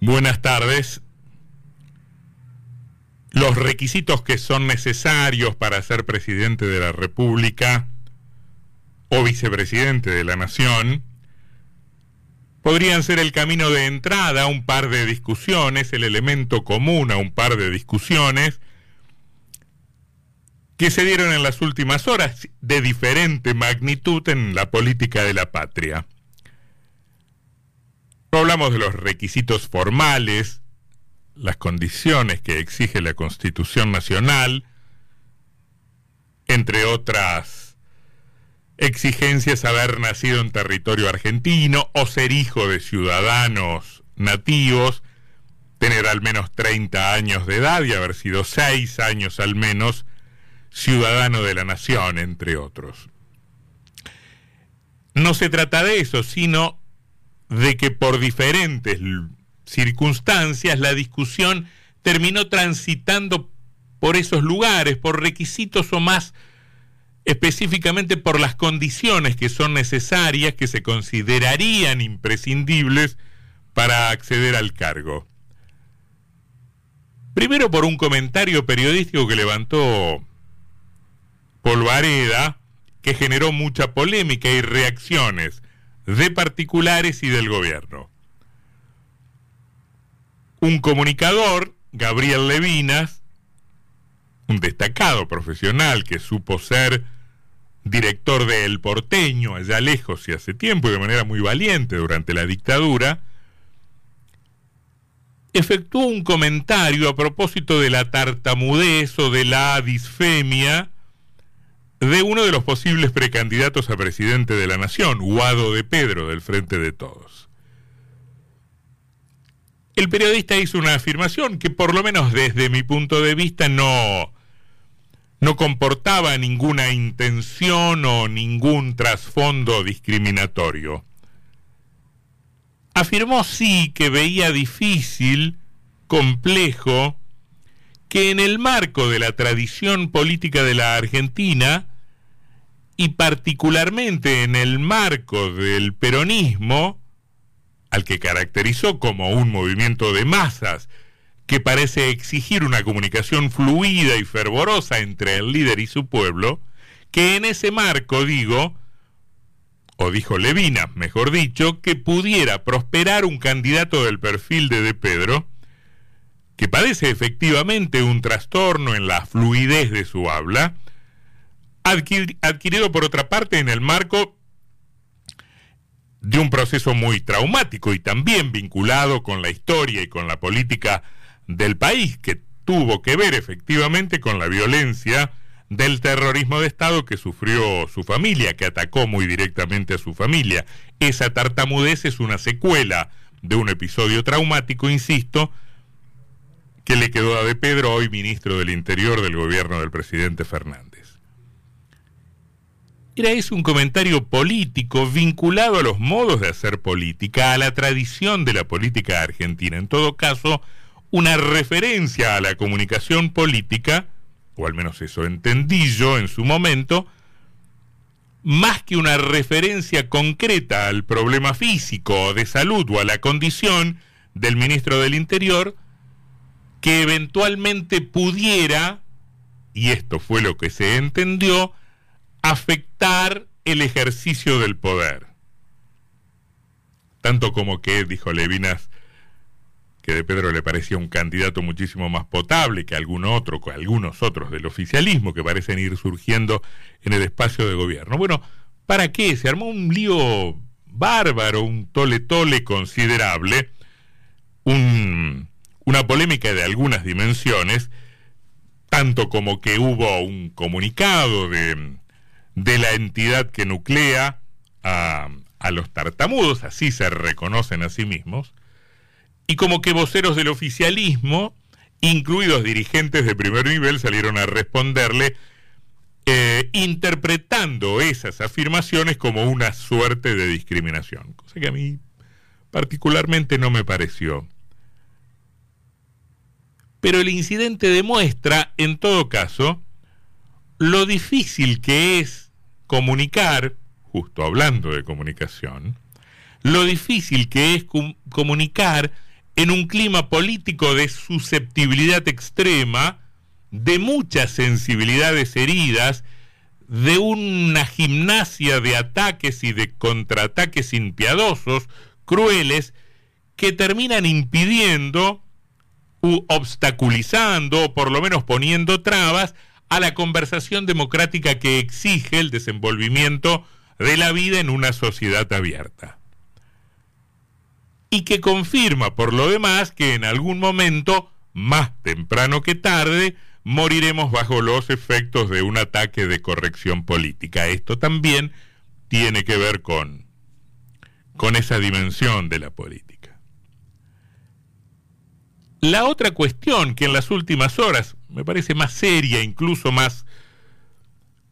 Buenas tardes. Los requisitos que son necesarios para ser presidente de la República o vicepresidente de la Nación podrían ser el camino de entrada a un par de discusiones, el elemento común a un par de discusiones que se dieron en las últimas horas de diferente magnitud en la política de la patria. No hablamos de los requisitos formales, las condiciones que exige la Constitución Nacional, entre otras exigencias haber nacido en territorio argentino o ser hijo de ciudadanos nativos, tener al menos 30 años de edad y haber sido 6 años al menos ciudadano de la nación, entre otros. No se trata de eso, sino de que por diferentes circunstancias la discusión terminó transitando por esos lugares, por requisitos o más específicamente por las condiciones que son necesarias, que se considerarían imprescindibles para acceder al cargo. Primero por un comentario periodístico que levantó Polvareda, que generó mucha polémica y reacciones de particulares y del gobierno. Un comunicador, Gabriel Levinas, un destacado profesional que supo ser director de El Porteño allá lejos y hace tiempo y de manera muy valiente durante la dictadura, efectuó un comentario a propósito de la tartamudez o de la disfemia de uno de los posibles precandidatos a presidente de la nación, Guado de Pedro, del Frente de Todos. El periodista hizo una afirmación que por lo menos desde mi punto de vista no, no comportaba ninguna intención o ningún trasfondo discriminatorio. Afirmó sí que veía difícil, complejo, que en el marco de la tradición política de la Argentina, y particularmente en el marco del peronismo, al que caracterizó como un movimiento de masas que parece exigir una comunicación fluida y fervorosa entre el líder y su pueblo, que en ese marco, digo, o dijo Levina, mejor dicho, que pudiera prosperar un candidato del perfil de De Pedro, que padece efectivamente un trastorno en la fluidez de su habla, adquirido por otra parte en el marco de un proceso muy traumático y también vinculado con la historia y con la política del país, que tuvo que ver efectivamente con la violencia del terrorismo de Estado que sufrió su familia, que atacó muy directamente a su familia. Esa tartamudez es una secuela de un episodio traumático, insisto, que le quedó a De Pedro, hoy ministro del Interior del gobierno del presidente Fernández. Era ese un comentario político vinculado a los modos de hacer política, a la tradición de la política argentina. En todo caso, una referencia a la comunicación política, o al menos eso entendí yo en su momento, más que una referencia concreta al problema físico de salud o a la condición del ministro del Interior, que eventualmente pudiera, y esto fue lo que se entendió, afectar el ejercicio del poder. Tanto como que, dijo Levinas, que de Pedro le parecía un candidato muchísimo más potable que algún otro, que algunos otros del oficialismo que parecen ir surgiendo en el espacio de gobierno. Bueno, ¿para qué? Se armó un lío bárbaro, un tole-tole considerable, una polémica de algunas dimensiones, tanto como que hubo un comunicado de de la entidad que nuclea a, los tartamudos, así se reconocen a sí mismos, y como que voceros del oficialismo, incluidos dirigentes de primer nivel, salieron a responderle eh, interpretando esas afirmaciones como una suerte de discriminación, cosa que a mí particularmente no me pareció. Pero el incidente demuestra, en todo caso, lo difícil que es comunicar, justo hablando de comunicación, lo difícil que es comunicar en un clima político de susceptibilidad extrema, de muchas sensibilidades heridas, de una gimnasia de ataques y de contraataques impiadosos, crueles, que terminan impidiendo u obstaculizando o por lo menos poniendo trabas a la conversación democrática que exige el desenvolvimiento de la vida en una sociedad abierta. Y que confirma por lo demás que en algún momento, más temprano que tarde, moriremos bajo los efectos de un ataque de corrección política. Esto también tiene que ver con, con esa dimensión de la política. La otra cuestión que en las últimas horas me parece más seria, incluso más,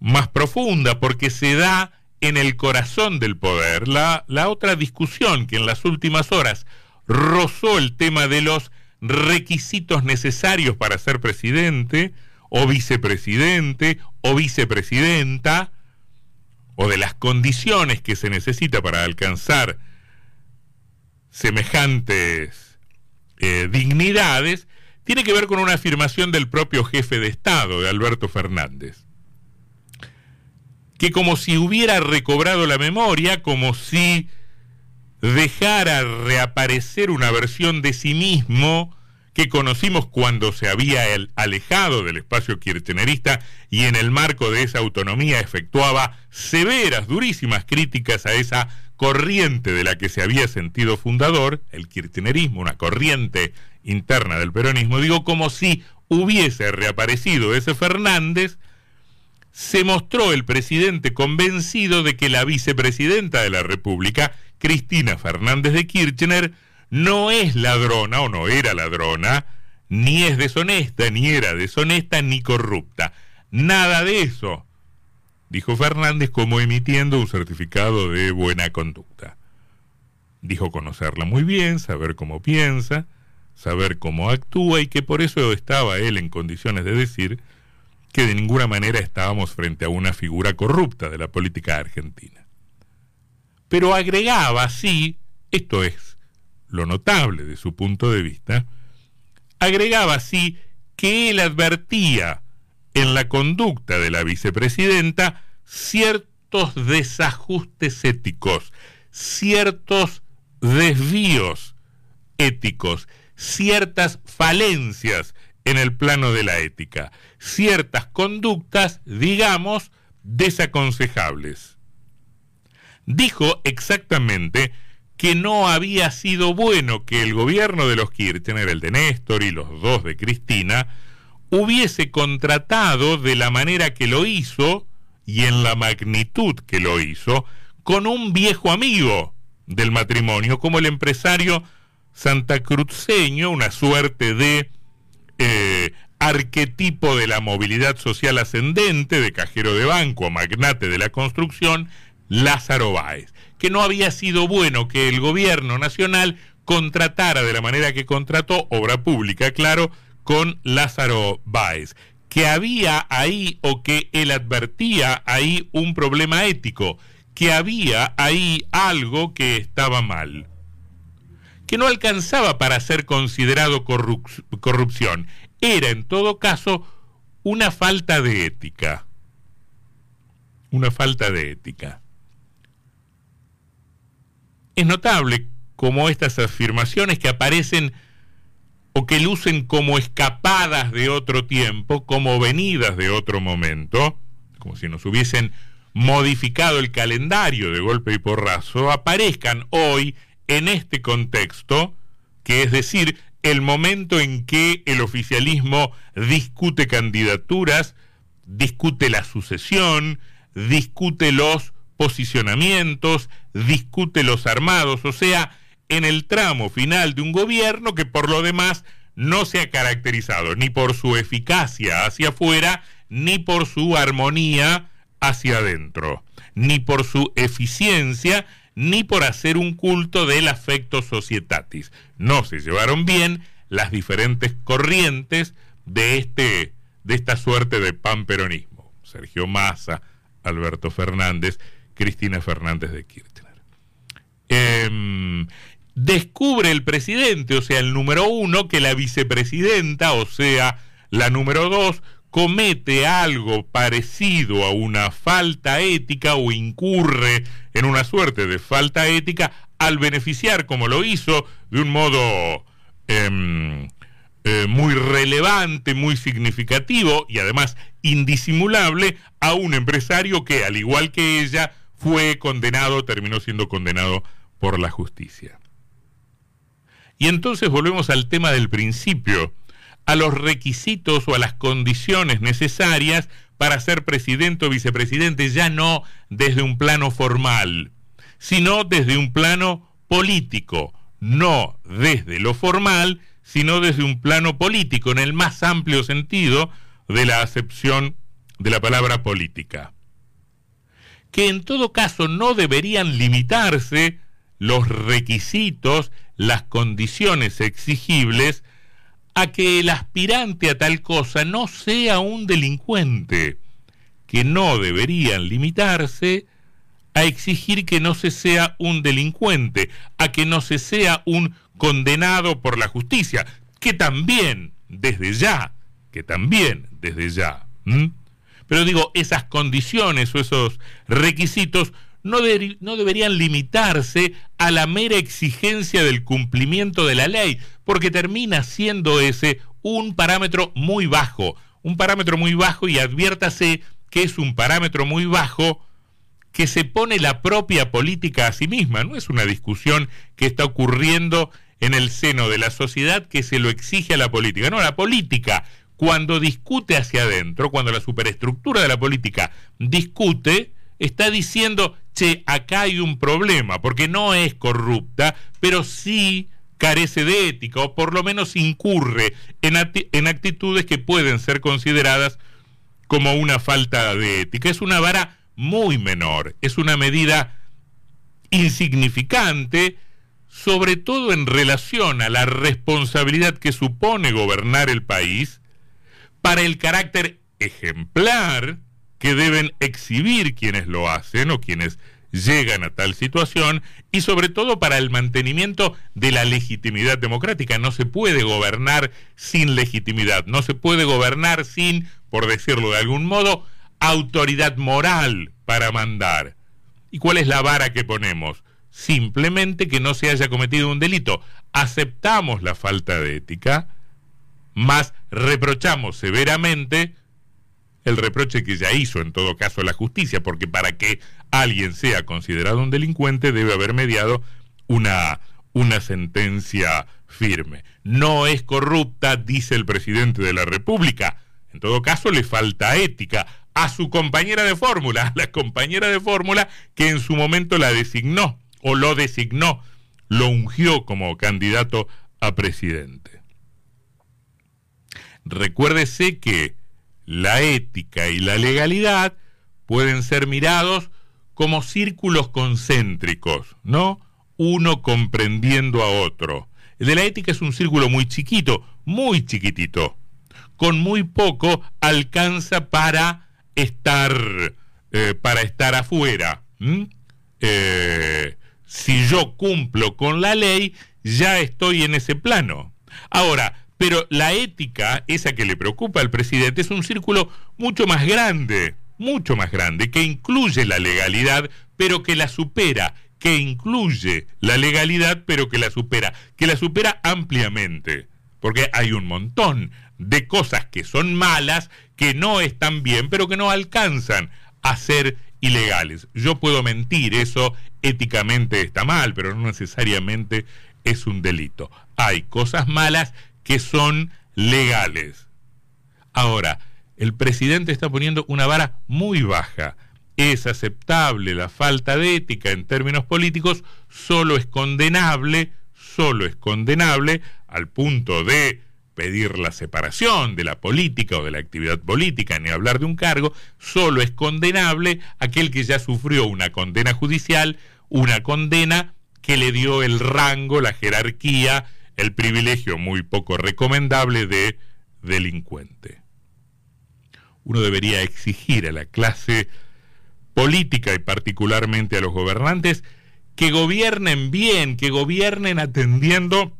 más profunda, porque se da en el corazón del poder, la, la otra discusión que en las últimas horas rozó el tema de los requisitos necesarios para ser presidente o vicepresidente o vicepresidenta o de las condiciones que se necesita para alcanzar semejantes eh, dignidades, tiene que ver con una afirmación del propio jefe de Estado, de Alberto Fernández, que como si hubiera recobrado la memoria, como si dejara reaparecer una versión de sí mismo que conocimos cuando se había alejado del espacio kirchnerista y en el marco de esa autonomía efectuaba severas, durísimas críticas a esa corriente de la que se había sentido fundador, el kirchnerismo, una corriente interna del peronismo, digo como si hubiese reaparecido ese Fernández, se mostró el presidente convencido de que la vicepresidenta de la República, Cristina Fernández de Kirchner, no es ladrona o no era ladrona, ni es deshonesta, ni era deshonesta, ni corrupta. Nada de eso, dijo Fernández como emitiendo un certificado de buena conducta. Dijo conocerla muy bien, saber cómo piensa, saber cómo actúa y que por eso estaba él en condiciones de decir que de ninguna manera estábamos frente a una figura corrupta de la política argentina. Pero agregaba, sí, esto es lo notable de su punto de vista, agregaba así que él advertía en la conducta de la vicepresidenta ciertos desajustes éticos, ciertos desvíos éticos, ciertas falencias en el plano de la ética, ciertas conductas, digamos, desaconsejables. Dijo exactamente que no había sido bueno que el gobierno de los Kirchner, el de Néstor y los dos de Cristina, hubiese contratado de la manera que lo hizo y en la magnitud que lo hizo con un viejo amigo del matrimonio como el empresario santacruceño, una suerte de eh, arquetipo de la movilidad social ascendente, de cajero de banco, magnate de la construcción, Lázaro Báez que no había sido bueno que el gobierno nacional contratara de la manera que contrató obra pública, claro, con Lázaro Báez, que había ahí o que él advertía ahí un problema ético, que había ahí algo que estaba mal, que no alcanzaba para ser considerado corrupción, era en todo caso una falta de ética, una falta de ética. Es notable como estas afirmaciones que aparecen o que lucen como escapadas de otro tiempo, como venidas de otro momento, como si nos hubiesen modificado el calendario de golpe y porrazo, aparezcan hoy en este contexto, que es decir, el momento en que el oficialismo discute candidaturas, discute la sucesión, discute los posicionamientos, discute los armados, o sea, en el tramo final de un gobierno que por lo demás no se ha caracterizado ni por su eficacia hacia afuera, ni por su armonía hacia adentro, ni por su eficiencia, ni por hacer un culto del afecto societatis. No se llevaron bien las diferentes corrientes de este de esta suerte de panperonismo. Sergio Massa, Alberto Fernández Cristina Fernández de Kirchner. Em, descubre el presidente, o sea, el número uno, que la vicepresidenta, o sea, la número dos, comete algo parecido a una falta ética o incurre en una suerte de falta ética al beneficiar, como lo hizo, de un modo em, eh, muy relevante, muy significativo y además indisimulable a un empresario que, al igual que ella, fue condenado, terminó siendo condenado por la justicia. Y entonces volvemos al tema del principio, a los requisitos o a las condiciones necesarias para ser presidente o vicepresidente, ya no desde un plano formal, sino desde un plano político, no desde lo formal, sino desde un plano político, en el más amplio sentido de la acepción de la palabra política. Que en todo caso no deberían limitarse los requisitos las condiciones exigibles a que el aspirante a tal cosa no sea un delincuente, que no deberían limitarse a exigir que no se sea un delincuente, a que no se sea un condenado por la justicia, que también, desde ya, que también, desde ya. Pero digo, esas condiciones o esos requisitos no, deberían limitarse a la mera exigencia del cumplimiento de la ley, porque termina siendo ese un parámetro muy bajo, un parámetro muy bajo y adviértase que es un parámetro muy bajo que se pone la propia política a sí misma, no es una discusión que está ocurriendo en el seno de la sociedad que se lo exige a la política, no, la política cuando discute hacia adentro, cuando la superestructura de la política discute, está diciendo, che, acá hay un problema, porque no es corrupta, pero sí carece de ética, o por lo menos incurre en, en actitudes que pueden ser consideradas como una falta de ética. Es una vara muy menor, es una medida insignificante, sobre todo en relación a la responsabilidad que supone gobernar el país, para el carácter ejemplar que deben exhibir quienes lo hacen o quienes llegan a tal situación y sobre todo para el mantenimiento de la legitimidad democrática. No se puede gobernar sin legitimidad, no se puede gobernar sin, por decirlo de algún modo, autoridad moral para mandar. ¿Y cuál es la vara que ponemos? Simplemente que no se haya cometido un delito. Aceptamos la falta de ética, más reprochamos severamente el reproche que ya hizo en todo caso la justicia, porque para que alguien sea considerado un delincuente debe haber mediado una, una sentencia firme. No es corrupta, dice el presidente de la República. En todo caso, le falta ética a su compañera de fórmula, a la compañera de fórmula que en su momento la designó o lo designó, lo ungió como candidato a presidente. Recuérdese que la ética y la legalidad pueden ser mirados como círculos concéntricos, ¿no? Uno comprendiendo a otro. El de la ética es un círculo muy chiquito, muy chiquitito. Con muy poco alcanza para estar, eh, para estar afuera. Eh, si yo cumplo con la ley, ya estoy en ese plano. Ahora, pero la ética, esa que le preocupa al presidente, es un círculo mucho más grande, mucho más grande, que incluye la legalidad, pero que la supera, que incluye la legalidad, pero que la supera, que la supera ampliamente, porque hay un montón de cosas que son malas, que no están bien, pero que no alcanzan a ser ilegales. Yo puedo mentir, eso éticamente está mal, pero no necesariamente es un delito. Hay cosas malas que son legales. Ahora, el presidente está poniendo una vara muy baja. Es aceptable la falta de ética en términos políticos, solo es condenable, solo es condenable al punto de pedir la separación de la política o de la actividad política, ni hablar de un cargo, solo es condenable aquel que ya sufrió una condena judicial, una condena que le dio el rango, la jerarquía el privilegio muy poco recomendable de delincuente. Uno debería exigir a la clase política y particularmente a los gobernantes que gobiernen bien, que gobiernen atendiendo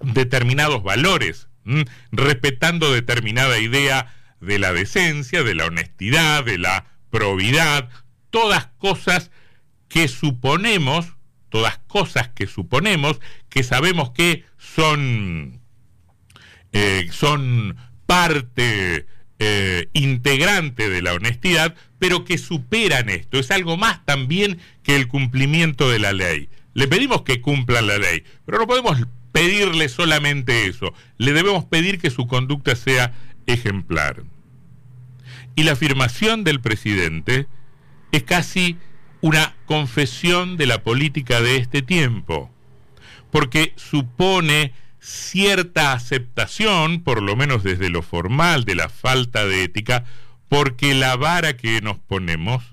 determinados valores, respetando determinada idea de la decencia, de la honestidad, de la probidad, todas cosas que suponemos, todas cosas que suponemos, que sabemos que son, eh, son parte eh, integrante de la honestidad, pero que superan esto. Es algo más también que el cumplimiento de la ley. Le pedimos que cumplan la ley, pero no podemos pedirle solamente eso. Le debemos pedir que su conducta sea ejemplar. Y la afirmación del presidente es casi una confesión de la política de este tiempo, porque supone cierta aceptación, por lo menos desde lo formal, de la falta de ética, porque la vara que nos ponemos,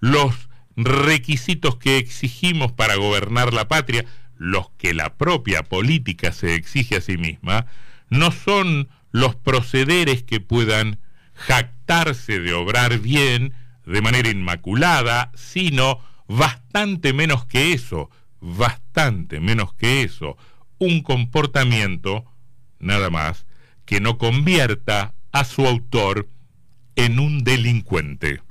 los requisitos que exigimos para gobernar la patria, los que la propia política se exige a sí misma, no son los procederes que puedan jactarse de obrar bien de manera inmaculada, sino bastante menos que eso, bastante menos que eso, un comportamiento, nada más, que no convierta a su autor en un delincuente.